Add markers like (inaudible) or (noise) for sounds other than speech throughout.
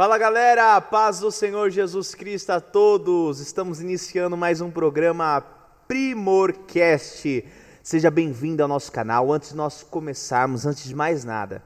Fala galera, paz do Senhor Jesus Cristo a todos. Estamos iniciando mais um programa Primorcast. Seja bem-vindo ao nosso canal. Antes de nós começarmos, antes de mais nada,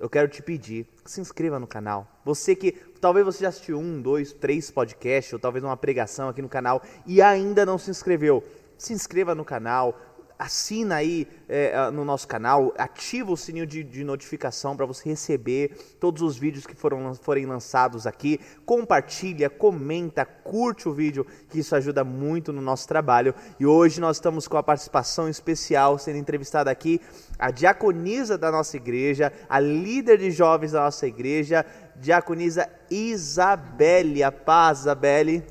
eu quero te pedir que se inscreva no canal. Você que talvez você já assistiu um, dois, três podcasts ou talvez uma pregação aqui no canal e ainda não se inscreveu, se inscreva no canal, assina aí é, no nosso canal, ativa o sininho de, de notificação para você receber todos os vídeos que foram, forem lançados aqui. Compartilha, comenta, curte o vídeo, que isso ajuda muito no nosso trabalho. E hoje nós estamos com a participação especial, sendo entrevistada aqui a diaconisa da nossa igreja, a líder de jovens da nossa igreja, diaconisa Isabelle. A paz, Isabelle.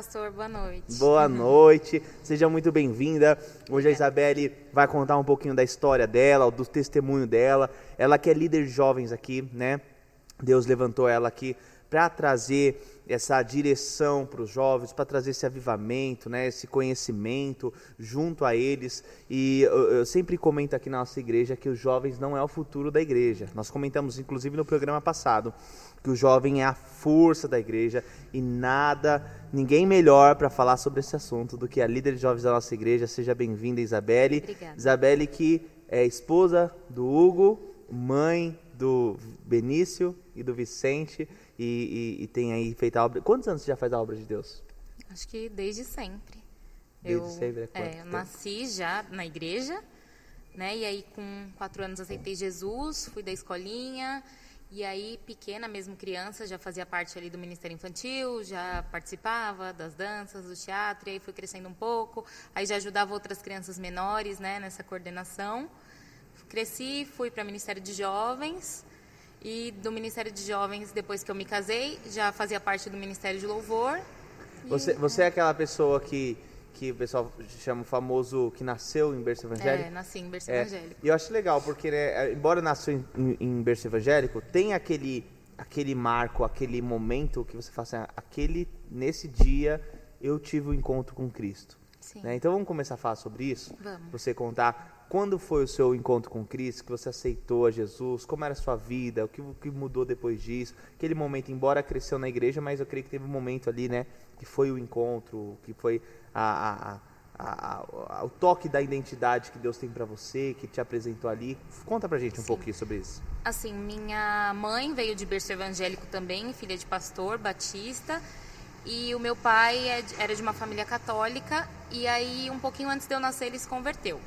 Pastor. Boa noite. Boa noite. Seja muito bem-vinda. Hoje a Isabelle vai contar um pouquinho da história dela, do testemunho dela. Ela que é líder de jovens aqui, né? Deus levantou ela aqui para trazer essa direção para os jovens, para trazer esse avivamento, né, esse conhecimento junto a eles. E eu, eu, sempre comento aqui na nossa igreja que os jovens não é o futuro da igreja. Nós comentamos inclusive no programa passado que o jovem é a força da igreja e nada, ninguém melhor para falar sobre esse assunto do que a líder de jovens da nossa igreja. Seja bem-vinda, Isabelle. Obrigada. Isabelle que é esposa do Hugo, mãe do Benício e do Vicente e, e, e, tem aí feito a obra. Quantos anos você já faz a obra de Deus? Acho que desde sempre. Desde eu, sempre, é, é nasci já na igreja, né? E aí com quatro anos aceitei Jesus, fui da escolinha e aí pequena mesmo criança já fazia parte ali do Ministério Infantil, já participava das danças, do teatro, e aí fui crescendo um pouco, aí já ajudava outras crianças menores, né? Nessa coordenação. Cresci, fui para o Ministério de Jovens e do Ministério de Jovens, depois que eu me casei, já fazia parte do Ministério de Louvor. Você, você é aquela pessoa que, que o pessoal chama o famoso que nasceu em berço evangélico? É, nasci em berço é, evangélico. E eu acho legal, porque né, embora nasceu em, em berço evangélico, tem aquele, aquele marco, aquele momento que você fala assim, aquele, nesse dia eu tive o um encontro com Cristo. Né? Então vamos começar a falar sobre isso? Vamos. Você contar quando foi o seu encontro com Cristo, que você aceitou a Jesus? Como era a sua vida? O que, o que mudou depois disso? Aquele momento, embora cresceu na igreja, mas eu creio que teve um momento ali, né? Que foi o encontro, que foi a, a, o toque da identidade que Deus tem para você, que te apresentou ali. Conta pra gente um Sim. pouquinho sobre isso. Assim, minha mãe veio de berço evangélico também, filha de pastor, batista. E o meu pai é era de uma família católica. E aí, um pouquinho antes de eu nascer, ele se converteu.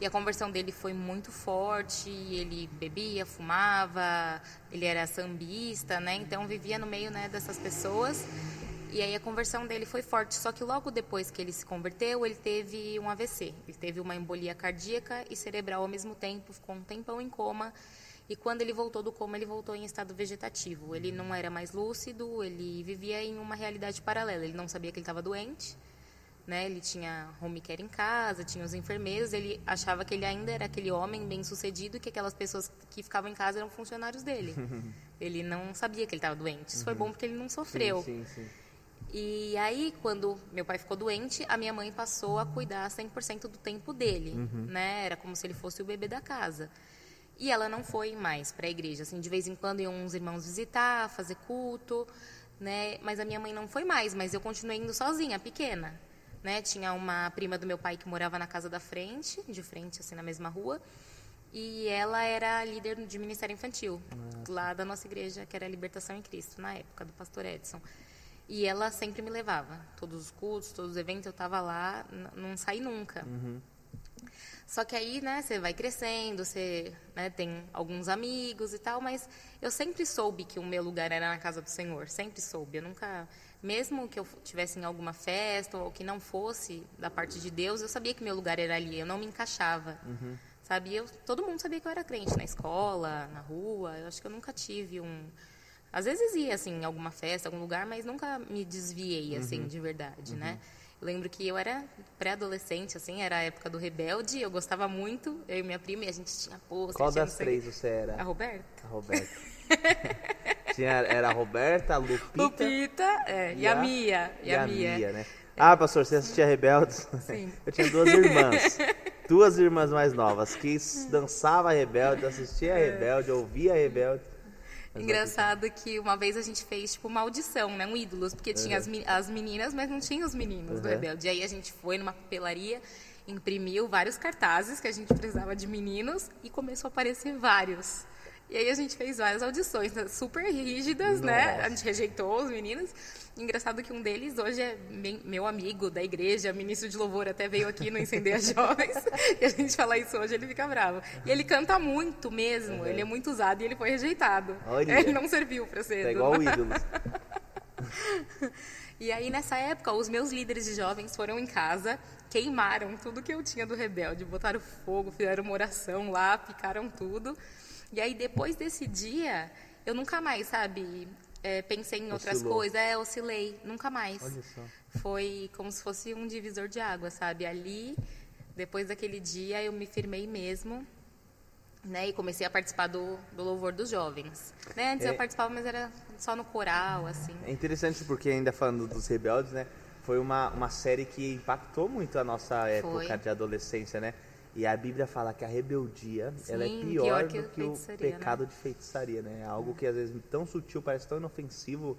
E a conversão dele foi muito forte, ele bebia, fumava, ele era sambista, né? Então vivia no meio né, dessas pessoas. E aí a conversão dele foi forte, só que logo depois que ele se converteu, ele teve um AVC. Ele teve uma embolia cardíaca e cerebral ao mesmo tempo, ficou um tempão em coma. E quando ele voltou do coma, ele voltou em estado vegetativo. Ele não era mais lúcido, ele vivia em uma realidade paralela. Ele não sabia que ele estava doente né? Ele tinha home care em casa, tinha os enfermeiros, ele achava que ele ainda era aquele homem bem-sucedido e que aquelas pessoas que ficavam em casa eram funcionários dele. (laughs) ele não sabia que ele estava doente. Isso uhum. foi bom porque ele não sofreu. Sim, sim, sim. E aí, quando meu pai ficou doente, a minha mãe passou a cuidar 100% do tempo dele, uhum. né? Era como se ele fosse o bebê da casa. E ela não foi mais para a igreja, assim, de vez em quando iam uns irmãos visitar, fazer culto, né? Mas a minha mãe não foi mais, mas eu continuei indo sozinha, pequena. Né? Tinha uma prima do meu pai que morava na casa da frente, de frente, assim, na mesma rua. E ela era líder de ministério infantil, Nossa. lá da nossa igreja, que era a Libertação em Cristo, na época do pastor Edson. E ela sempre me levava. Todos os cultos, todos os eventos, eu estava lá, não saí nunca. Uhum. Só que aí, né, você vai crescendo, você né, tem alguns amigos e tal, mas eu sempre soube que o meu lugar era na casa do Senhor, sempre soube. Eu nunca mesmo que eu tivesse em alguma festa ou que não fosse da parte de Deus, eu sabia que meu lugar era ali, eu não me encaixava. Uhum. Sabe? Eu, todo mundo sabia que eu era crente na escola, na rua. Eu acho que eu nunca tive um às vezes ia assim em alguma festa, algum lugar, mas nunca me desviei assim uhum. de verdade, né? uhum. né? Eu lembro que eu era pré-adolescente, assim, era a época do Rebelde, eu gostava muito, eu e minha prima, e a gente tinha pôster. Qual das três você era? A Roberta. A Roberta. (laughs) Tinha, era a Roberta, a Lupita. Lupita, é, e, a Mia. E, a, Mia. né? Ah, pastor, você assistia Rebeldes? Sim. (laughs) Eu tinha duas irmãs. (laughs) duas irmãs mais novas que dançava Rebelde, assistia Rebelde, ouvia Rebelde. Engraçado que uma vez a gente fez, tipo, uma audição, né? Um ídolos, porque tinha as, as meninas, mas não tinha os meninos Uhum. do Rebelde. E aí a gente foi numa papelaria, imprimiu vários cartazes que a gente precisava de meninos e começou a aparecer vários. E aí a gente fez várias audições né, super rígidas, né? Nossa. A gente rejeitou os meninos. Engraçado que um deles hoje é me- meu amigo da igreja, ministro de louvor, até veio aqui no Incendeia Jovens. (laughs) e a gente fala isso hoje, ele fica bravo. E ele canta muito mesmo, ele é muito usado e ele foi rejeitado. Olha. Ele não serviu para ser. É igual o (laughs) ídolo. E aí, nessa época, os meus líderes de jovens foram em casa, queimaram tudo que eu tinha do rebelde, botaram fogo, fizeram uma oração lá, picaram tudo. E aí, depois desse dia, eu nunca mais, sabe, é, pensei em outras Oscilou. coisas, é, oscilei, nunca mais. Olha só. Foi como se fosse um divisor de água, sabe? Ali, depois daquele dia, eu me firmei mesmo. Né, e comecei a participar do, do louvor dos jovens. Né, antes É. eu participava, mas era só no coral, assim. É interessante porque ainda falando dos Rebeldes, né? Foi uma, uma série que impactou muito a nossa época Foi. de adolescência, né? E a Bíblia fala que a rebeldia, ela é Sim, pior, pior do que que o né? pecado de feitiçaria, né? É algo que às vezes tão sutil, parece tão inofensivo,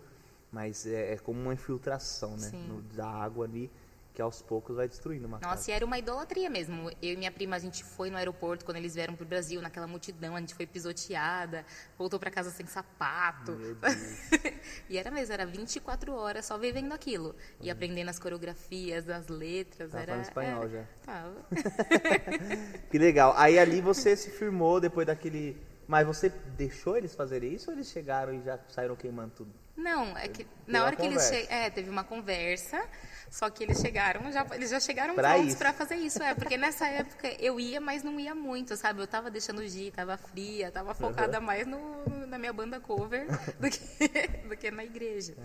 mas é, é como uma infiltração, né? Sim. No- da água ali, que aos poucos vai destruindo uma casa. Nossa, e era uma idolatria mesmo. Eu e minha prima, a gente foi no aeroporto quando eles vieram pro Brasil, naquela multidão, a gente foi pisoteada, voltou para casa sem sapato. Meu Deus. (laughs) e era mesmo, era 24 horas só vivendo aquilo. E aprendendo as coreografias, as letras. Tava era, falando espanhol é, já. (laughs) Tava. (laughs) Que legal. Aí ali você se firmou depois daquele. Mas você deixou eles fazerem isso ou eles chegaram e já saíram queimando tudo? Não, é que na hora que eles che... é, teve uma conversa, só que eles chegaram, já, eles já chegaram Pra prontos para fazer isso, é, porque nessa época eu ia, mas não ia muito, sabe? Eu tava deixando G, tava fria, tava focada mais no, na minha banda cover do que, (laughs) do que na igreja.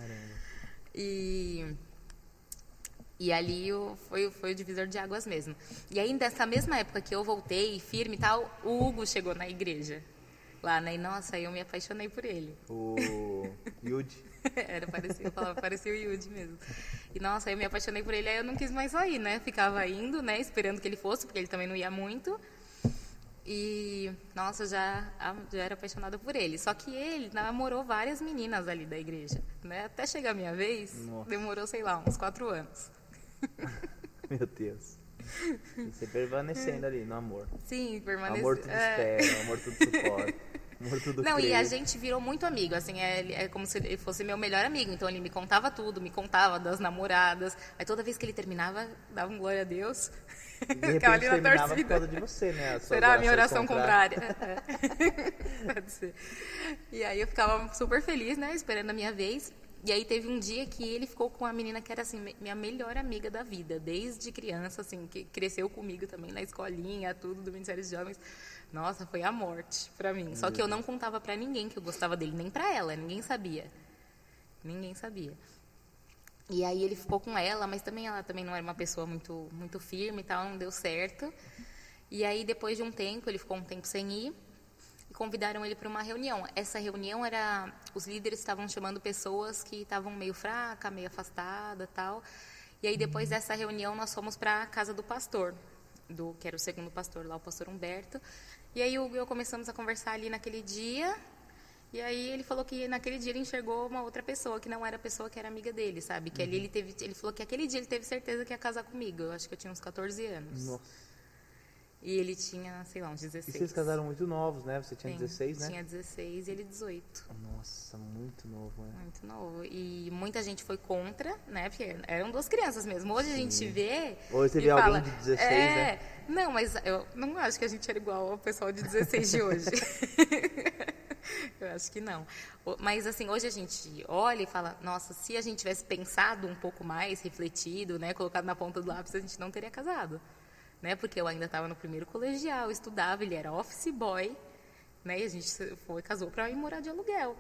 E e ali foi, foi o divisor de águas mesmo. E aí, nessa mesma época que eu voltei firme e tal, o Hugo chegou na igreja. Lá, né? E nossa, eu me apaixonei por ele. O Yudi. (laughs) Era parecido, falava, parecia o Yudi mesmo. E nossa, eu me apaixonei por ele, aí eu não quis mais sair, né? Ficava indo, né? Esperando que ele fosse, porque ele também não ia muito. E, nossa, já, já era apaixonada por ele. Só que ele namorou várias meninas ali da igreja, né? Até chegar a minha vez, Nossa. demorou, sei lá, uns quatro anos. (laughs) Meu Deus. (laughs) Você permanecendo ali no amor. Sim, permaneceu. Amor tudo é. espera, amor tudo suporta. Amor tudo Não, crê. e a gente virou muito amigo, assim, é, é como se ele fosse meu melhor amigo. Então ele me contava tudo, me contava das namoradas. Aí toda vez que ele terminava, dava um glória a Deus. E de (laughs) repente ali na terminava por torcida. causa de você, né? Será a minha oração contrária. contrária? (laughs) É. Pode ser. E aí eu ficava super feliz, né? Esperando a minha vez. E aí teve um dia que ele ficou com uma menina que era assim, minha melhor amiga da vida, desde criança, assim, que cresceu comigo também na escolinha, tudo do Ministério dos Jovens. Nossa, foi a morte pra mim. Só que eu não contava pra ninguém que eu gostava dele, nem pra ela, ninguém sabia. Ninguém sabia. E aí ele ficou com ela, mas também ela também não era uma pessoa muito muito firme e tal, não deu certo. E aí depois de um tempo, ele ficou um tempo sem ir convidaram ele para uma reunião. Essa reunião era os líderes estavam chamando pessoas que estavam meio fraca, meio afastada, tal. E aí depois dessa reunião nós fomos para a casa do pastor, do que era o segundo pastor lá, o pastor Humberto. E aí o Hugo e eu começamos a conversar ali naquele dia. E aí ele falou que naquele dia ele enxergou uma outra pessoa que não era a pessoa que era amiga dele, sabe? Que ali ele teve, ele falou que aquele dia ele teve certeza que ia casar comigo. Eu acho que eu tinha uns 14 anos. Nossa. E ele tinha, sei lá, uns 16. E vocês casaram muito novos, né? Você tinha Sim, 16, né? Tinha 16 e ele 18. Nossa, muito novo, né? Muito novo. E muita gente foi contra, né? Porque eram duas crianças mesmo. Hoje a gente vê. Hoje você vê alguém fala, de 16, é, né? Não, mas eu não acho que a gente era igual ao pessoal de 16 de hoje. (laughs) eu acho que não. Mas assim, hoje a gente olha e fala, nossa, se a gente tivesse pensado um pouco mais, refletido, né, colocado na ponta do lápis, a gente não teria casado. Né? Porque eu ainda estava no primeiro colegial, estudava, ele era office boy, né? E a gente foi casou para ir morar de aluguel.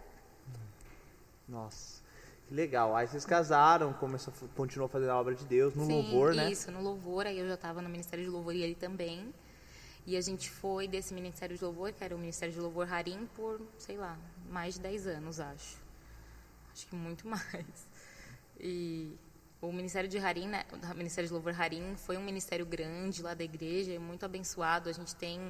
Nossa. Que legal. Aí vocês casaram, começou, continuou fazendo a obra de Deus no Sim, louvor, né? Isso, no louvor. Aí eu já estava no Ministério de Louvor e ele também. E a gente foi desse Ministério de Louvor, que era o Ministério de Louvor Harim, por, sei lá, mais de 10 anos, acho. acho que muito (laughs) mais. E o Ministério de Harim, né, o Ministério de Louvor Harim, foi um ministério grande lá da igreja, muito abençoado. A gente tem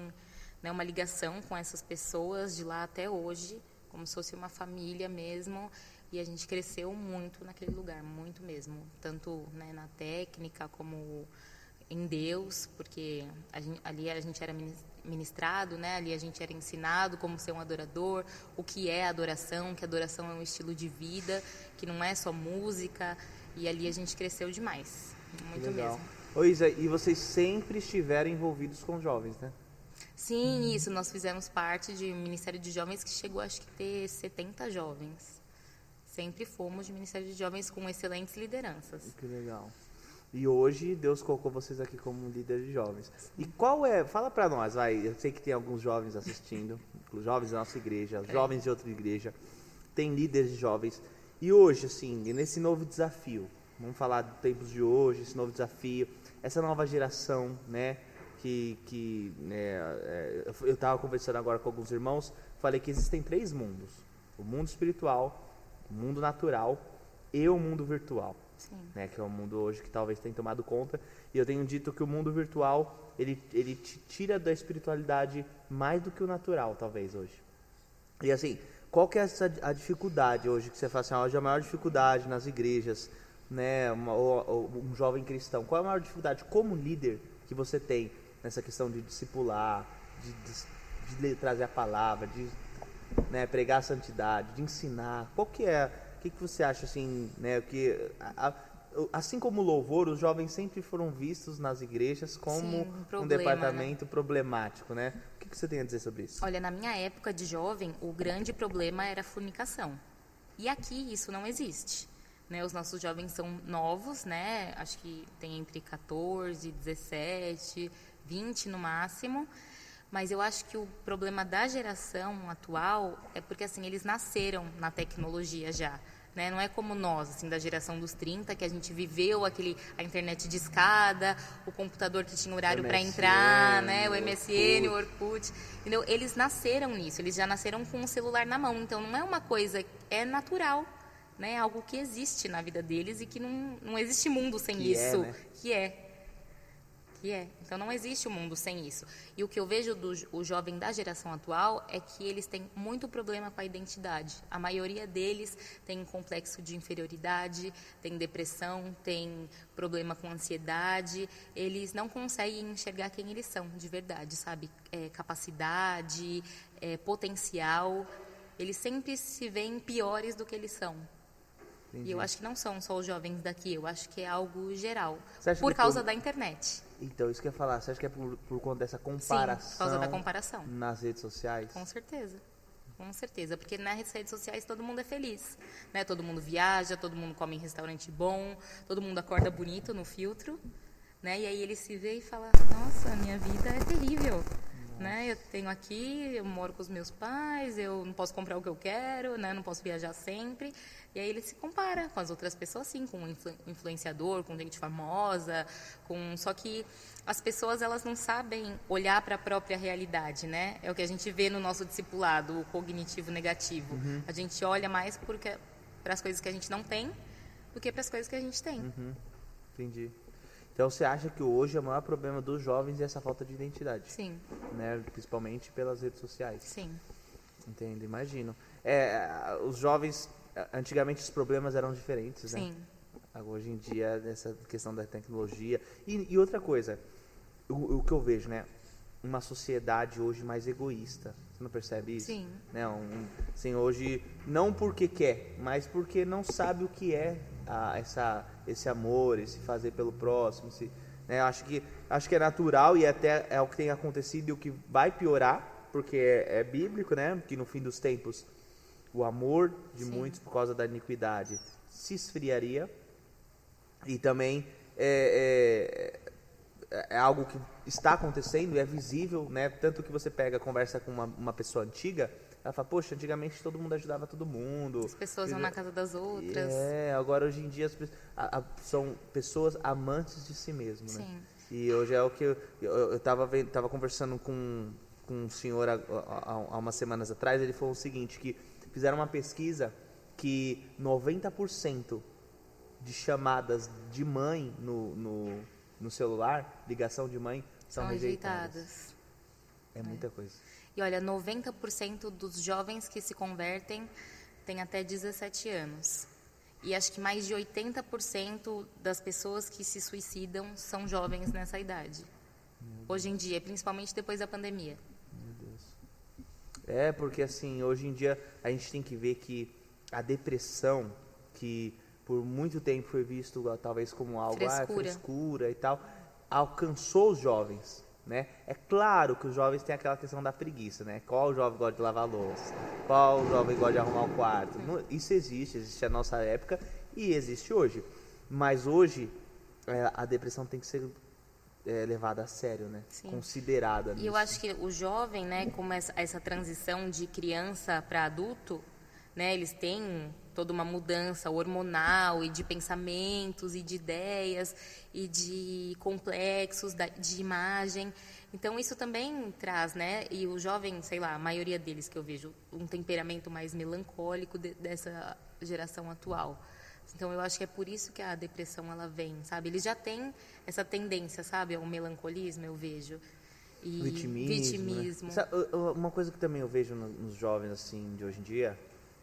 né, uma ligação com essas pessoas de lá até hoje, como se fosse uma família mesmo. E a gente cresceu muito naquele lugar, muito mesmo. Tanto né, na técnica como em Deus, porque a gente, ali a gente era ministrado, né? Ali a gente era ensinado como ser um adorador, o que é adoração, que adoração é um estilo de vida, que não é só música, e ali a gente cresceu demais, muito mesmo. Ô Isa, e vocês sempre estiveram envolvidos com jovens, né? Sim, isso. Nós fizemos parte de um Ministério de Jovens que chegou, acho que, ter 70 jovens. Sempre fomos de Ministério de Jovens com excelentes lideranças. Que legal. E hoje Deus colocou vocês aqui como líder de jovens. E qual é? Fala para nós, vai. Eu sei que tem alguns jovens assistindo, (laughs) jovens da nossa igreja, é. jovens de outra igreja, tem líderes de jovens. E hoje, assim, nesse novo desafio, vamos falar dos tempos de hoje, esse novo desafio, essa nova geração, né? Que, que né, é, eu estava conversando agora com alguns irmãos, falei que existem três mundos: o mundo espiritual, o mundo natural e o mundo virtual. Né, que é o mundo hoje que talvez tenha tomado conta. E eu tenho dito que o mundo virtual ele, ele te tira da espiritualidade mais do que o natural, talvez hoje. E assim, qual que é essa, a dificuldade hoje que você fala assim, ah, hoje a maior dificuldade nas igrejas, né, uma, ou, ou, um jovem cristão, qual é a maior dificuldade como líder que você tem nessa questão de discipular, de, de, de trazer a palavra, de né, pregar a santidade, de ensinar? Qual que é o que, que você acha assim, né? Que a, a, assim como o louvor, os jovens sempre foram vistos nas igrejas como Sim, um, problema, um, departamento né? problemático, né? O que, que você tem a dizer sobre isso? Olha, na minha época de jovem, o grande problema era a fornicação. E aqui isso não existe. Né, os nossos jovens são novos, né? Acho que tem entre 14, 17, 20 no máximo. Mas eu acho que o problema da geração atual é porque assim eles nasceram na tecnologia já. Né? Não é como nós, assim, da geração dos 30, que a gente viveu aquele, a internet de escada, o computador que tinha horário para entrar, né? o MSN, o Orkut. Entendeu? Eles nasceram nisso, eles já nasceram com o celular na mão. Então não é uma coisa, é natural. Né? Algo que existe na vida deles e que não, não existe mundo sem que é, isso. É, né? Que é que é. Então não existe o um mundo sem isso. E o que eu vejo do o jovem da geração atual é que eles têm muito problema com a identidade. A maioria deles tem complexo de inferioridade, tem depressão, tem problema com ansiedade. Eles não conseguem enxergar quem eles são de verdade, sabe? É, capacidade, é, potencial. Eles sempre se veem piores do que eles são. Entendi. E eu acho que não são só os jovens daqui, eu acho que é algo geral. Por causa da internet. Então, isso que eu ia falar, você acha que é por, por conta dessa comparação? Sim, por causa da comparação. Nas redes sociais? Com certeza. Com certeza, porque nas redes sociais todo mundo é feliz, né? Todo mundo viaja, todo mundo come em restaurante bom, todo mundo acorda bonito no filtro, né? E aí ele se vê e fala: "Nossa, minha vida é terrível". Né? Eu tenho aqui, eu moro com os meus pais, eu não posso comprar o que eu quero, né? Não posso viajar sempre. E aí ele se compara com as outras pessoas, sim, com um influ influenciador, com gente famosa, com só que as pessoas elas não sabem olhar para a própria realidade, né? É o que a gente vê no nosso discipulado, o cognitivo negativo. Uhum. A gente olha mais para as coisas que a gente não tem do que para as coisas que a gente tem. Uhum. Entendi. Então você acha que hoje o maior problema dos jovens é essa falta de identidade? Sim. Né? Principalmente pelas redes sociais. Sim. Entendo, imagino. É, os jovens Antigamente os problemas eram diferentes, né? Sim. Hoje em dia, essa questão da tecnologia. E, e outra coisa, o, o, que eu vejo, né? Uma sociedade hoje mais egoísta. Você não percebe isso? Sim. Né? Um, assim, hoje, não porque quer, mas porque não sabe o que é a, essa, esse amor, esse fazer pelo próximo. Esse, né? acho, que, acho que é natural e até é o que tem acontecido e o que vai piorar, porque é, é bíblico, né? Que no fim dos tempos o amor de Sim. muitos por causa da iniquidade se esfriaria e também é, é, é, algo que está acontecendo, é visível, né? Tanto que você pega, conversa com uma, uma pessoa antiga, ela fala, poxa, antigamente todo mundo ajudava todo mundo. As pessoas vão na casa das outras. É, agora hoje em dia as, a, a, são pessoas amantes de si mesmo, né? Sim. E hoje é o que eu, eu, estava tava conversando com, com um senhor há, há, há umas semanas atrás, ele falou o seguinte, que fizeram uma pesquisa que 90% de chamadas de mãe no, no, no, celular, ligação de mãe, são, são rejeitadas. rejeitadas. É, é muita coisa. E olha, 90% dos jovens que se convertem têm até 17 anos. E acho que mais de 80% das pessoas que se suicidam são jovens nessa idade. Hoje em dia, principalmente depois da pandemia. Meu Deus. É, porque assim, hoje em dia a gente tem que ver que a depressão, que por muito tempo foi visto talvez como algo ah, frescura, ah, frescura e tal, alcançou os jovens. Né? É claro que os jovens têm aquela questão da preguiça, né? Qual jovem gosta de lavar louça? Qual jovem gosta de arrumar o quarto? Isso existe, existe a nossa época e existe hoje. Mas hoje é, a depressão tem que ser é, levada a sério, né? Sim. Considerada. E nisso. eu acho que o jovem, né, como essa, essa transição de criança para adulto, né, eles têm toda uma mudança hormonal e de pensamentos e de ideias e de complexos de imagem. Então isso também traz, né? E o jovem, sei lá, a maioria deles que eu vejo um temperamento mais melancólico de, dessa geração atual. Então eu acho que é por isso que a depressão ela vem, sabe? Eles já têm essa tendência, sabe, ao melancolismo, eu vejo. E vitimismo. Né? vitimismo. Né? Uma coisa que também eu vejo nos jovens assim de hoje em dia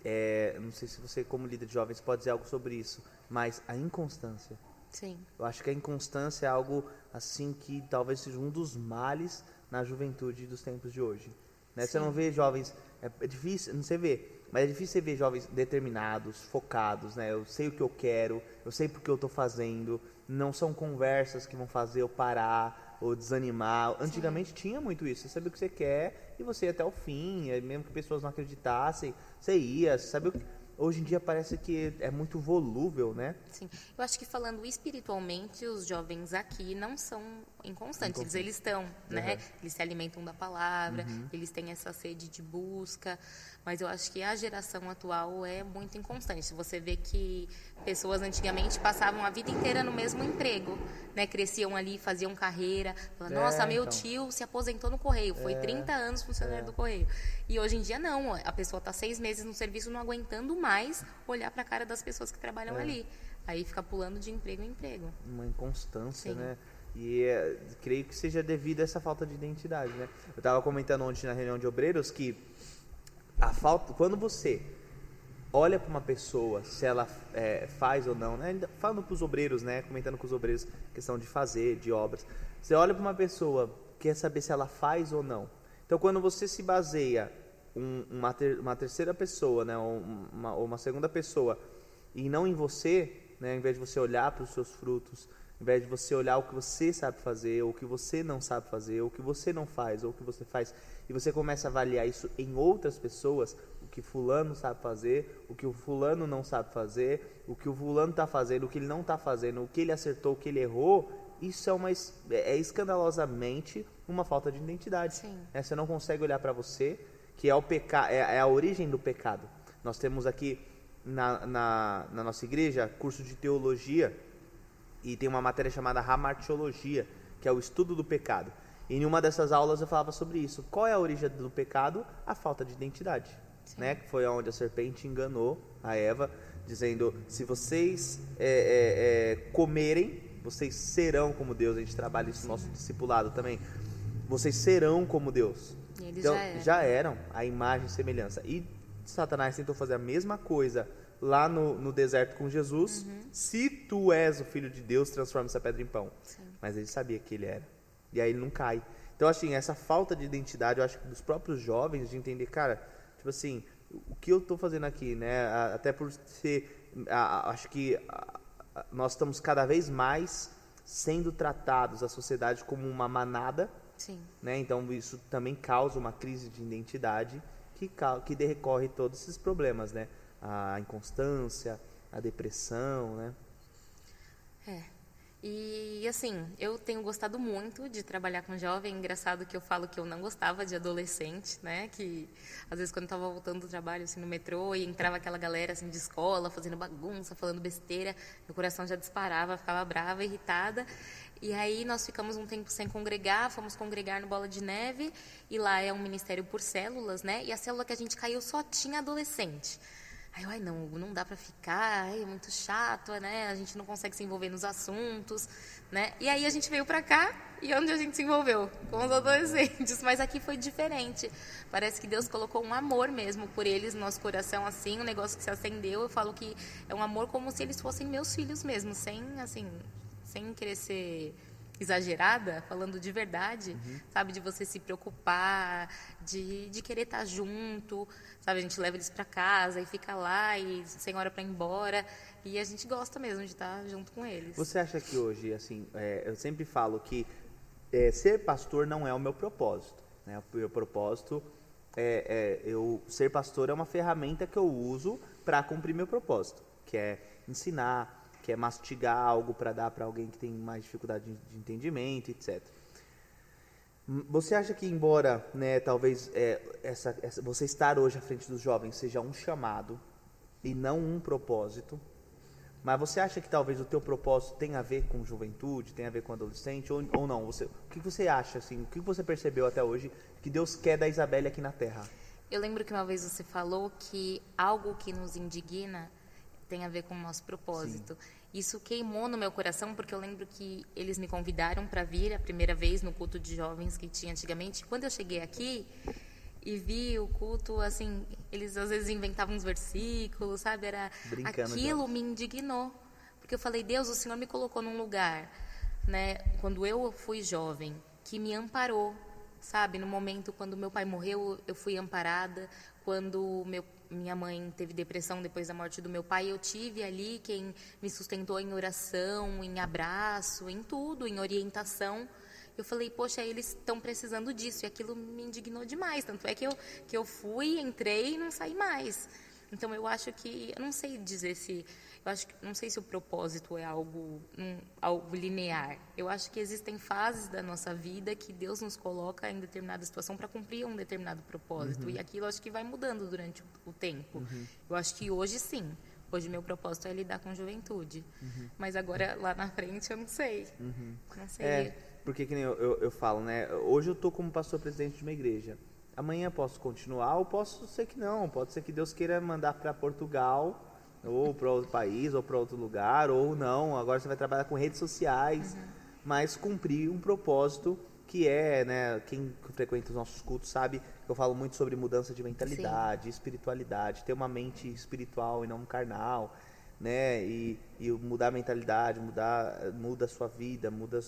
é, não sei se você, como líder de jovens, pode dizer algo sobre isso, mas a inconstância. Sim. Eu acho que a inconstância é algo assim que talvez seja um dos males na juventude dos tempos de hoje. Né? Você não vê jovens, é, é, difícil, não sei ver, mas é difícil você ver jovens determinados, focados, né? Eu sei o que eu quero, eu sei porque eu estou fazendo. Não são conversas que vão fazer eu parar ou desanimar. Antigamente Sim. tinha muito isso. Você sabia o que você quer e você ia até o fim, mesmo que pessoas não acreditassem, você ia, sabe o que hoje em dia parece que é muito volúvel, né? Sim. Eu acho que falando espiritualmente, os jovens aqui não são inconstantes. Inconstante. Eles estão, né? Uhum. Eles se alimentam da palavra, uhum. eles têm essa sede de busca. Mas eu acho que a geração atual é muito inconstante. Você vê que pessoas antigamente passavam a vida inteira no mesmo emprego, né? Cresciam ali, faziam carreira. Falavam, Nossa, é, meu então. tio se aposentou no Correio, foi é, 30 anos funcionário é. do Correio. E hoje em dia não, a pessoa está seis meses no serviço não aguentando mais olhar para a cara das pessoas que trabalham é. ali. Aí fica pulando de emprego em emprego. Uma inconstância, Sim. né? E é, creio que seja devido a essa falta de identidade, né? Eu estava comentando ontem na reunião de obreiros que a falta, quando você olha para uma pessoa, se ela é, faz ou não, né? falando para os obreiros, né? Comentando com os obreiros questão de fazer, de obras. Você olha para uma pessoa, quer saber se ela faz ou não. Então, quando você se baseia um, uma, ter, uma terceira pessoa, né? Ou uma, uma segunda pessoa, e não em você, né? Em vez de você olhar para os seus frutos, em vez de você olhar o que você sabe fazer, ou o que você não sabe fazer, ou o que você não faz, ou o que você faz, e você começa a avaliar isso em outras pessoas, o que fulano sabe fazer, o que o fulano não sabe fazer, o que o fulano está fazendo, o que ele não está fazendo, o que ele acertou, o que ele errou, isso é, uma, é, é escandalosamente uma falta de identidade. Né? Você não consegue olhar para você, que é, o peca, é, é, a origem do pecado. Nós temos aqui na, na, na nossa igreja curso de teologia e tem uma matéria chamada Hamartiologia, que é o estudo do pecado. E em uma dessas aulas eu falava sobre isso. Qual é a origem do pecado? A falta de identidade. Né? Que foi onde a serpente enganou a Eva, dizendo: se vocês é, é, é, comerem, vocês serão como Deus. A gente trabalha isso no nosso discipulado também. Vocês serão como Deus. Então, já eram. já eram a imagem e semelhança. E Satanás tentou fazer a mesma coisa lá no, no deserto com Jesus. Uhum. Se tu és o filho de Deus, transforma essa pedra em pão. Sim. Mas ele sabia que ele era. E aí ele não cai. Então, assim, essa falta de identidade, eu acho que dos próprios jovens, de entender, cara, tipo assim, o que eu estou fazendo aqui, né? Até por ser. Acho que nós estamos cada vez mais sendo tratados, a sociedade, como uma manada. Sim. Né? Então, isso também causa uma crise de identidade que, que decorre todos esses problemas, né? A inconstância, a depressão, né? É. E assim, eu tenho gostado muito de trabalhar com jovem. Engraçado que eu falo que eu não gostava de adolescente, né? Que às vezes quando eu estava voltando do trabalho assim no metrô e entrava aquela galera assim de escola fazendo bagunça, falando besteira, meu coração já disparava, ficava brava, irritada. E aí nós ficamos um tempo sem congregar, fomos congregar no Bola de Neve e lá é um ministério por células, né? E a célula que a gente caiu só tinha adolescente. Aí eu, ai não, não dá para ficar, ai, é muito chato, né? A gente não consegue se envolver nos assuntos, né? E aí a gente veio para cá e onde a gente se envolveu? Com os adolescentes. (laughs) Mas aqui foi diferente. Parece que Deus colocou um amor mesmo por eles no nosso coração, assim, um negócio que se acendeu. Eu falo que é um amor como se eles fossem meus filhos mesmo, sem, assim, sem querer ser exagerada, falando de verdade, uhum. sabe? De você se preocupar, de, de querer estar junto, sabe? A gente leva eles para casa e fica lá e sem hora para ir embora. E a gente gosta mesmo de estar junto com eles. Você acha que hoje, assim, é, eu sempre falo que é, ser pastor não é o meu propósito. Né? O meu propósito é, é, eu ser pastor é uma ferramenta que eu uso para cumprir meu propósito, que é ensinar, que é mastigar algo para dar para alguém que tem mais dificuldade de, entendimento, etc. Você acha que, embora, né, talvez é, essa, essa, você estar hoje à frente dos jovens seja um chamado e não um propósito, mas você acha que talvez o teu propósito tenha a ver com juventude, tenha a ver com adolescente ou, ou não? Você, o que você acha, assim, o que você percebeu até hoje que Deus quer da Isabelle aqui na Terra? Eu lembro que uma vez você falou que algo que nos indigna tem a ver com o nosso propósito. Sim. Isso queimou no meu coração porque eu lembro que eles me convidaram para vir a primeira vez no culto de jovens que tinha antigamente. Quando eu cheguei aqui e vi o culto, assim, eles às vezes inventavam uns versículos, sabe? Era Brincando aquilo me indignou, porque eu falei: "Deus, o Senhor me colocou num lugar, né, quando eu fui jovem, que me amparou, sabe? No momento quando meu pai morreu, eu fui amparada. Quando meu minha mãe teve depressão depois da morte do meu pai, eu tive ali quem me sustentou em oração, em abraço, em tudo, em orientação. Eu falei, poxa, eles estão precisando disso, e aquilo me indignou demais. Tanto é que eu, que eu fui, entrei e não saí mais. Então eu acho que, eu não sei dizer se eu acho que não sei se o propósito é algo um, algo linear. Eu acho que existem fases da nossa vida que Deus nos coloca em determinada situação para cumprir um determinado propósito uhum. e aquilo acho que vai mudando durante o, o tempo. Uhum. Eu acho que hoje sim. Hoje meu propósito é lidar com juventude. Uhum. Mas agora lá na frente eu não sei. Uhum. Não sei. É, porque que nem eu, eu, eu falo, né? Hoje eu tô como pastor presidente de uma igreja. Amanhã posso continuar ou posso ser que não. Pode ser que Deus queira mandar para Portugal ou para outro país, ou para outro lugar, ou não. Agora você vai trabalhar com redes sociais, uhum. mas cumprir um propósito que é, né, quem frequenta os nossos cultos sabe que eu falo muito sobre mudança de mentalidade, Sim. espiritualidade, ter uma mente espiritual e não carnal, né, e, e mudar a mentalidade, mudar, muda a sua vida, muda,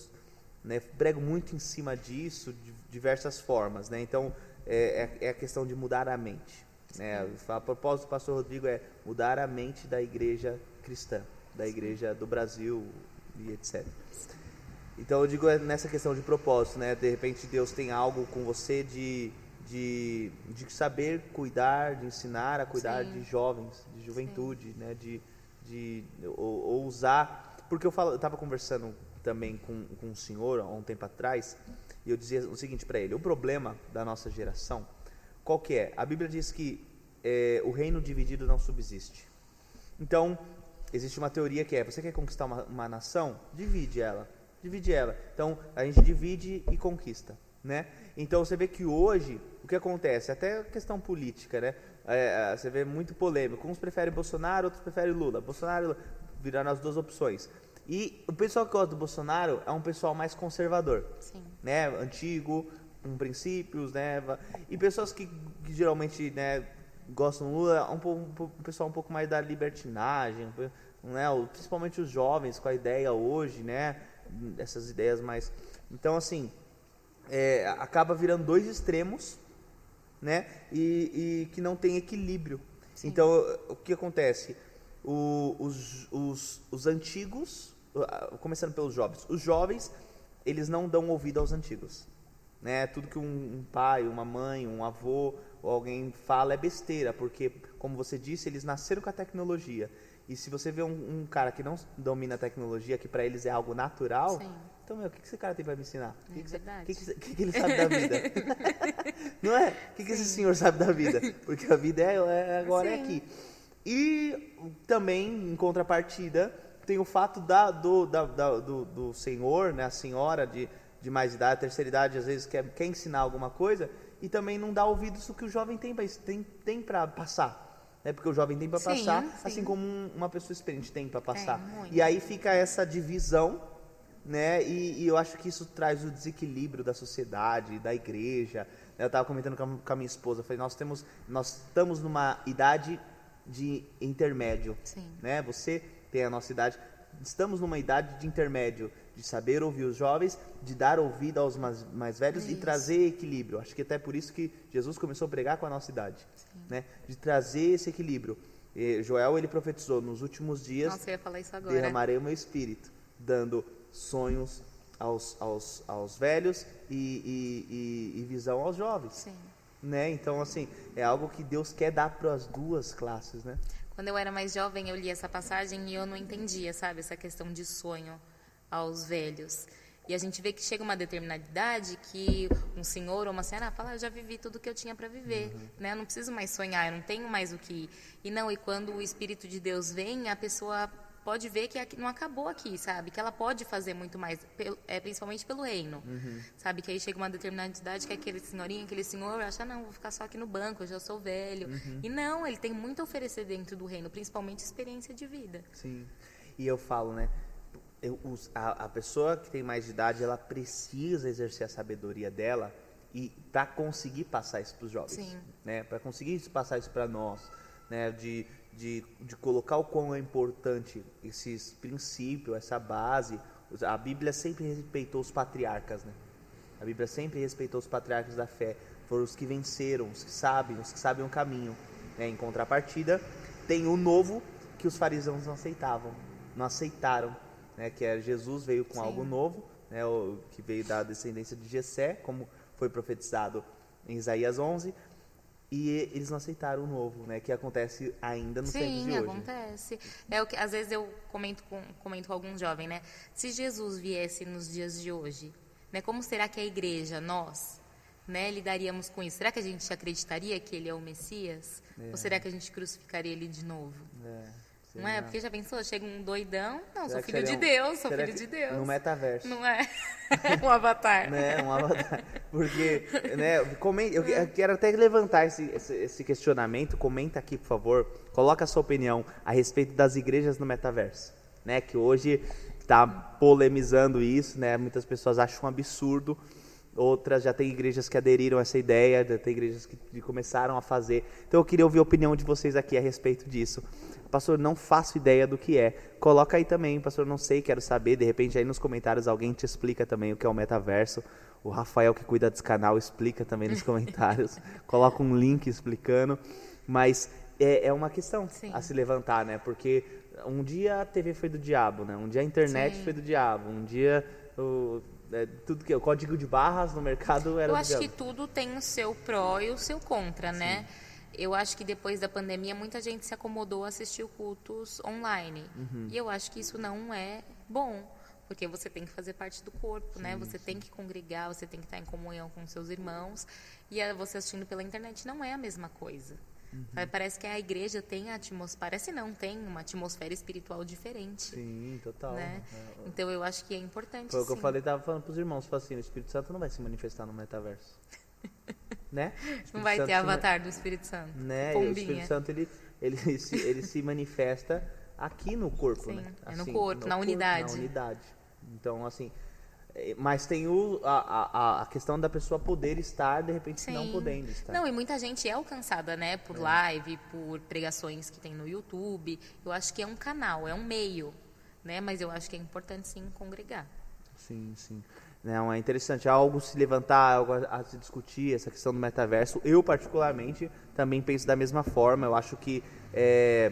né, prego muito em cima disso de diversas formas, né, então é, é, é a questão de mudar a mente, né? A propósito do pastor Rodrigo é mudar a mente da igreja cristã, da igreja do Brasil e etc. Então eu digo é nessa questão de propósito, né? De repente Deus tem algo com você de, de, de saber cuidar, de ensinar a cuidar Sim. de jovens, de juventude, Sim. né? De, de ou, ou, usar, porque eu falo, estava conversando também com, com um senhor há um tempo atrás e eu dizia o seguinte para ele: o problema da nossa geração qual que é? A Bíblia diz que é, o reino dividido não subsiste. Então, existe uma teoria que é, você quer conquistar uma, uma nação? Divide ela. Divide ela. Então, a gente divide e conquista. Né? Então você vê que hoje o que acontece, até questão política, né? É, é, você vê muito polêmico. Uns preferem Bolsonaro, outros preferem Lula. Bolsonaro Lula, viraram as duas opções. E o pessoal que gosta do Bolsonaro é um pessoal mais conservador, Sim. né? Antigo, com princípios, né? E pessoas que, que geralmente, né, gostam do Lula, um, um, um, pessoal um pouco mais da libertinagem, né? Principalmente os jovens com a ideia hoje, né? Essas ideias mais. Então, assim, é, acaba virando dois extremos, né? E, e que não tem equilíbrio. Sim. Então, o que acontece? O, os, os, os antigos, começando pelos jovens, os jovens, eles não dão ouvido aos antigos. Né? Tudo que um, um pai, uma mãe, um avô ou alguém fala é besteira, porque, como você disse, eles nasceram com a tecnologia. E se você vê um, um cara que não domina a tecnologia, que para eles é algo natural, Sim. então, meu, o que, que esse cara tem para me ensinar? O que, que, que, que, que, ele sabe da vida? (laughs) não é? O que, que esse senhor sabe da vida? Porque a vida é, é agora é Sim. é aqui. E também, em contrapartida, tem o fato da, do, da, da, do, do senhor, né, a senhora de de mais idade, terceira idade, às vezes quer, quer ensinar alguma coisa e também não dá ouvidos do que o jovem tem, tem, tem para passar. né? Porque o jovem tem para passar, sim. assim como um- uma pessoa experiente tem para passar. muito. e aí fica essa divisão, né? E, e eu acho que isso traz o desequilíbrio da sociedade, da igreja. Eu estava comentando com a, com a minha esposa, falei, nós temos, nós estamos numa idade de intermédio, Sim. né? Você tem a nossa idade, estamos numa idade de intermédio, de saber ouvir os jovens, de dar ouvido aos mais, mais velhos e Isso. trazer equilíbrio. Acho que até por isso que Jesus começou a pregar com a nossa idade, né? De trazer esse equilíbrio. E Joel ele profetizou nos últimos dias Nossa, derramarei o meu espírito, dando sonhos aos, aos, aos velhos e, e, e- e visão aos jovens. Sim. Né? Então, assim, é algo que Deus quer dar para as duas classes, né? Quando eu era mais jovem, eu li essa passagem e eu não entendia, sabe, essa questão de sonho aos velhos. E a gente vê que chega uma determinada idade que um senhor ou uma senhora fala, ah, eu já vivi tudo que eu tinha para viver, né? Eu não preciso mais sonhar, eu não tenho mais o que ir. E não, e quando o Espírito de Deus vem, a pessoa pode ver que não acabou aqui, sabe? Que ela pode fazer muito mais, é, principalmente pelo reino, sabe? Que aí chega uma determinada idade que aquele senhorinho, aquele senhor acha, não, vou ficar só aqui no banco, eu já sou velho. E não, ele tem muito a oferecer dentro do reino, principalmente experiência de vida. Sim. E eu falo, né? eu- a, a pessoa que tem mais de idade, ela precisa exercer a sabedoria dela e para conseguir passar isso para os jovens, Sim. né? Para conseguir passar isso para nós, né? De, de, de colocar o quão é importante esses princípios, essa base. A Bíblia sempre respeitou os patriarcas, né? A Bíblia sempre respeitou os patriarcas da fé. Foram os que venceram, os que sabem, os que sabem o caminho. né? Em contrapartida, tem o novo que os fariseus não aceitavam, não aceitaram, né? Que é Jesus veio com Sim. algo novo, né? O, que veio da descendência de Jessé, como foi profetizado em Isaías 11, e eles não aceitaram o novo, né? Que acontece ainda nos tempos de Sim, hoje. acontece. É o que às vezes eu comento com, comento com algum jovem, né? Se Jesus viesse nos dias de hoje, né? Como será que a igreja, nós, né, lidaríamos com isso? Será que a gente acreditaria que ele é o Messias? Ou será que a gente crucificaria ele de novo? É, sei Não é? Porque já pensou? Chega um doidão, não, sou filho de um- Deus, sou será filho de Deus. No metaverso. Não é? (laughs) um avatar. né, um avatar. Porque, né, comente, eu que- eu quero até levantar esse, esse, esse questionamento, comenta aqui, por favor, coloca a sua opinião a respeito das igrejas no metaverso, né, que hoje está polemizando isso, né, muitas pessoas acham um absurdo, outras já tem igrejas que aderiram a essa ideia, já tem igrejas que começaram a fazer, então eu queria ouvir a opinião de vocês aqui a respeito disso. Pastor, não faço ideia do que é. Coloca aí também, pastor, não sei, quero saber. De repente aí nos comentários alguém te explica também o que é o metaverso. O Rafael que cuida desse canal explica também nos (laughs) comentários. Coloca um link explicando. Mas é, é uma questão Sim. a se levantar, né? Porque um dia a TV foi do diabo, né? Um dia a internet Sim. foi do diabo. Um dia o, é, tudo que o código de barras no mercado era Eu acho que tudo tem o seu pró e o seu contra, né? Eu acho que depois da pandemia muita gente se acomodou a assistir cultos online. Uhum. E eu acho que isso não é bom, porque você tem que fazer parte do corpo, né? Você tem que congregar, você tem que estar em comunhão com seus irmãos. E você assistindo pela internet não é a mesma coisa. Uhum. Parece que a igreja tem a atmosfera, parece não, tem uma atmosfera espiritual diferente, Sim, total. né? É, Então eu acho que é importante Foi o que eu falei, tava falando pros irmãos, assim, o Espírito Santo não vai se manifestar no metaverso. (laughs) né? Não vai Santo ter se avatar do Espírito Santo. Né? O. Espírito Santo, ele, ele, (laughs) se, ele se manifesta aqui no corpo, Sim, né? é no corpo, na unidade. Na unidade. Então, assim, mas tem o, a, a, a questão da pessoa poder estar, de repente, não Sim. podendo estar. Não, e muita gente é alcançada, né, por live, por pregações que tem no YouTube. Eu acho que é um canal, é um meio, né? Mas eu acho que é importante sim congregar. Sim, sim. Não, é interessante. É algo se levantar, algo a, a se discutir, essa questão do metaverso. Eu, particularmente, também penso da mesma forma. Eu acho que é,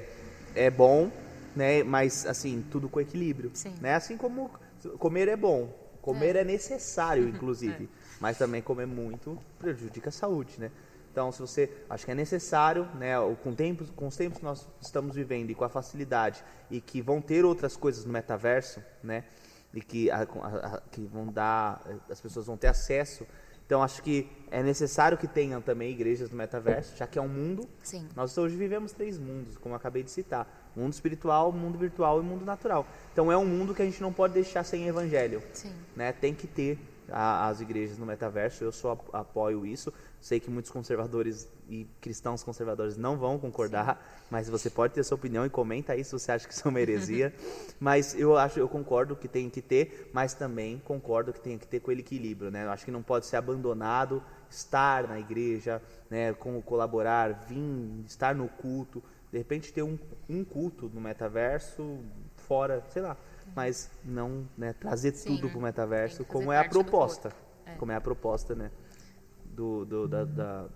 é bom, né? Mas, assim, tudo com equilíbrio. Sim. Né? Assim como comer é bom. Comer é, necessário, (laughs) inclusive. Mas também comer muito prejudica a saúde, né? Então, se você acho que é necessário, né, com, tempos, com os tempos que nós estamos vivendo e com a facilidade e que vão ter outras coisas no metaverso, né, e que, a- a- a- que vão dar, as pessoas vão ter acesso. Então, acho que é necessário que tenham também igrejas no metaverso, já que é um mundo. Sim. Nós hoje vivemos três mundos, como eu acabei de citar: mundo espiritual, mundo virtual e mundo natural. Então, é um mundo que a gente não pode deixar sem evangelho Sim. né? Tem que ter a, as igrejas no metaverso. Eu só apoio isso. Sei que muitos conservadores e cristãos conservadores não vão concordar, Sim. mas você pode ter sua opinião e comenta aí se você acha que isso é uma heresia. (laughs) mas eu acho, eu concordo que tem que ter, mas também concordo que tem que ter com o equilíbrio, né? Eu acho que não pode ser abandonado estar na igreja, né, como colaborar, vir, estar no culto, de repente ter um, um culto no metaverso fora, sei lá, mas não né, trazer Sim, tudo para o metaverso, como é a proposta, é. como é a proposta, né, do, do da, da,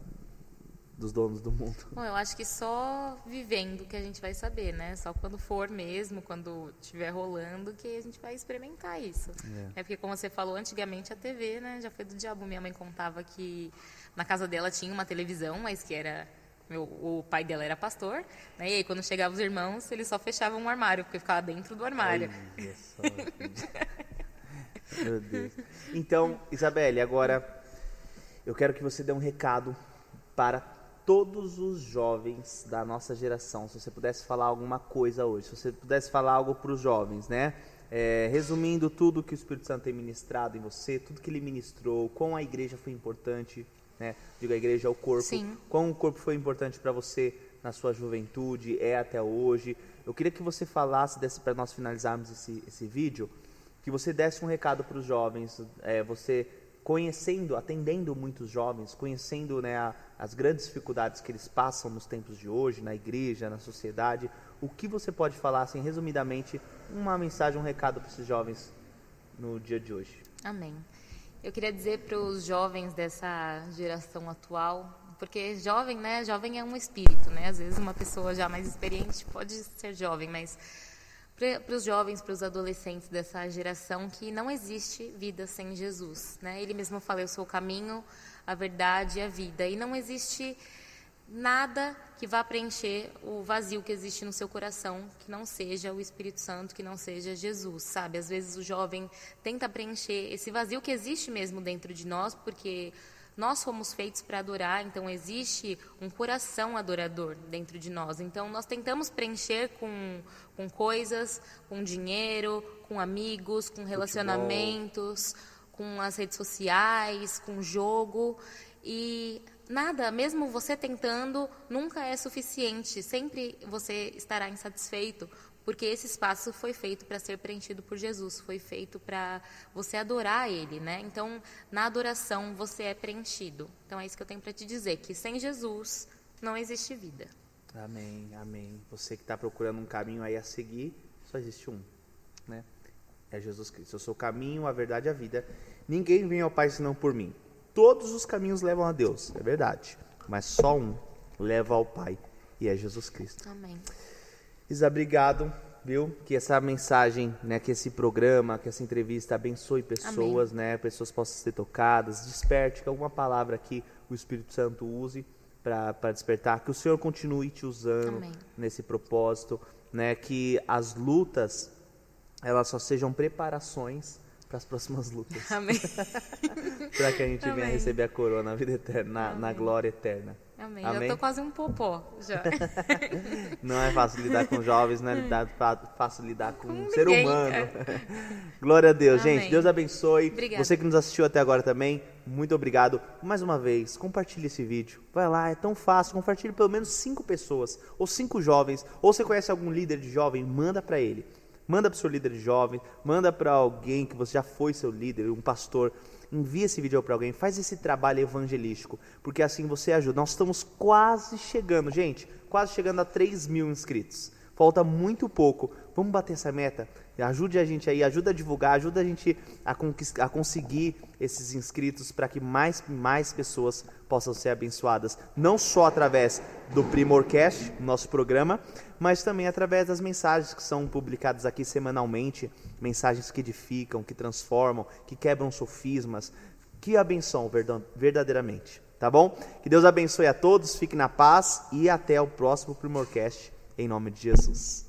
dos donos do mundo. Bom, eu acho que só vivendo que a gente vai saber, né? Só quando for mesmo, quando estiver rolando, que a gente vai experimentar isso. É. é. porque, como você falou, antigamente a TV, né, já foi do diabo. Minha mãe contava que na casa dela tinha uma televisão, mas que era meu, o pai dela era pastor, né? E aí, quando chegavam os irmãos, eles só fechavam um armário, porque ficava dentro do armário. (laughs) Meu Deus. Então, Isabelle, agora eu quero que você dê um recado para todos os jovens da nossa geração. Se você pudesse falar alguma coisa hoje, se você pudesse falar algo para os jovens, né? É, resumindo tudo que o Espírito Santo tem ministrado em você, tudo que ele ministrou, como a igreja foi importante né? Digo, a igreja é o corpo. Sim. Quão o corpo foi importante para você na sua juventude, é até hoje. Eu queria que você falasse, para nós finalizarmos esse, esse vídeo, que você desse um recado para os jovens, é, você conhecendo, atendendo muitos jovens, conhecendo né, a, as grandes dificuldades que eles passam nos tempos de hoje, na igreja, na sociedade, o que você pode falar, assim, resumidamente, uma mensagem, um recado para esses jovens no dia de hoje? Amém. Eu queria dizer para os jovens dessa geração atual, porque jovem, né? Jovem é um espírito, né? Às vezes uma pessoa já mais experiente pode ser jovem, mas para os jovens, para os adolescentes dessa geração, que não existe vida sem Jesus, né? Ele mesmo fala: "Eu sou o caminho, a verdade e a vida", e não existe nada que vá preencher o vazio que existe no seu coração, que não seja o Espírito Santo, que não seja Jesus, sabe? Às vezes o jovem tenta preencher esse vazio que existe mesmo dentro de nós, porque nós fomos feitos para adorar, então existe um coração adorador dentro de nós. Então nós tentamos preencher com, com coisas, com dinheiro, com amigos, com relacionamentos, Futebol. com as redes sociais, com jogo. E nada, mesmo você tentando, nunca é suficiente. Sempre você estará insatisfeito, porque esse espaço foi feito para ser preenchido por Jesus, foi feito para você adorar Ele, né? Então, na adoração você é preenchido. Então, é isso que eu tenho para te dizer, que sem Jesus não existe vida. Amém, amém. Você que está procurando um caminho aí a seguir, só existe um, né? É Jesus Cristo. Eu sou o caminho, a verdade e a vida. Ninguém vem ao Pai senão por mim. Todos os caminhos levam a Deus, é verdade. Mas só um leva ao Pai, e é Jesus Cristo. Amém. Isa, obrigado, viu? Que essa mensagem, né, que esse programa, que essa entrevista abençoe pessoas, Amém. né? Pessoas possam ser tocadas, desperte que alguma palavra aqui o Espírito Santo use para despertar, que o Senhor continue te usando Amém. nesse propósito, né? Que as lutas elas só sejam preparações para as próximas lutas. (laughs) Amém. (laughs) para que a gente Amém. venha receber a coroa na vida eterna, na, na glória eterna. Amém. Amém. Já tô quase um popó já. (laughs) não é fácil lidar com jovens, não é lidar, fácil lidar com, com um ser humano. Glória a Deus, Amém. gente. Deus abençoe. Obrigada. Você que nos assistiu até agora também, muito obrigado. Mais uma vez, compartilhe esse vídeo. Vai lá, é tão fácil. Compartilhe pelo menos cinco pessoas, ou cinco jovens, ou você conhece algum líder de jovem, manda para ele. Manda para o seu líder de jovem, manda para alguém que você já foi seu líder, um pastor. Envia esse vídeo para alguém, faz esse trabalho evangelístico, porque assim você ajuda. Nós estamos quase chegando, gente, quase chegando a 3 mil inscritos. Falta muito pouco. Vamos bater essa meta? Ajude a gente aí, ajuda a divulgar, ajuda a gente a, a conseguir esses inscritos para que mais, mais pessoas possam ser abençoadas. Não só através do Primorcast, nosso programa, mas também através das mensagens que são publicadas aqui semanalmente mensagens que edificam, que transformam, que quebram sofismas, que abençoam verdadeiramente. Tá bom? Que Deus abençoe a todos, fique na paz e até o próximo Primorcast, em nome de Jesus.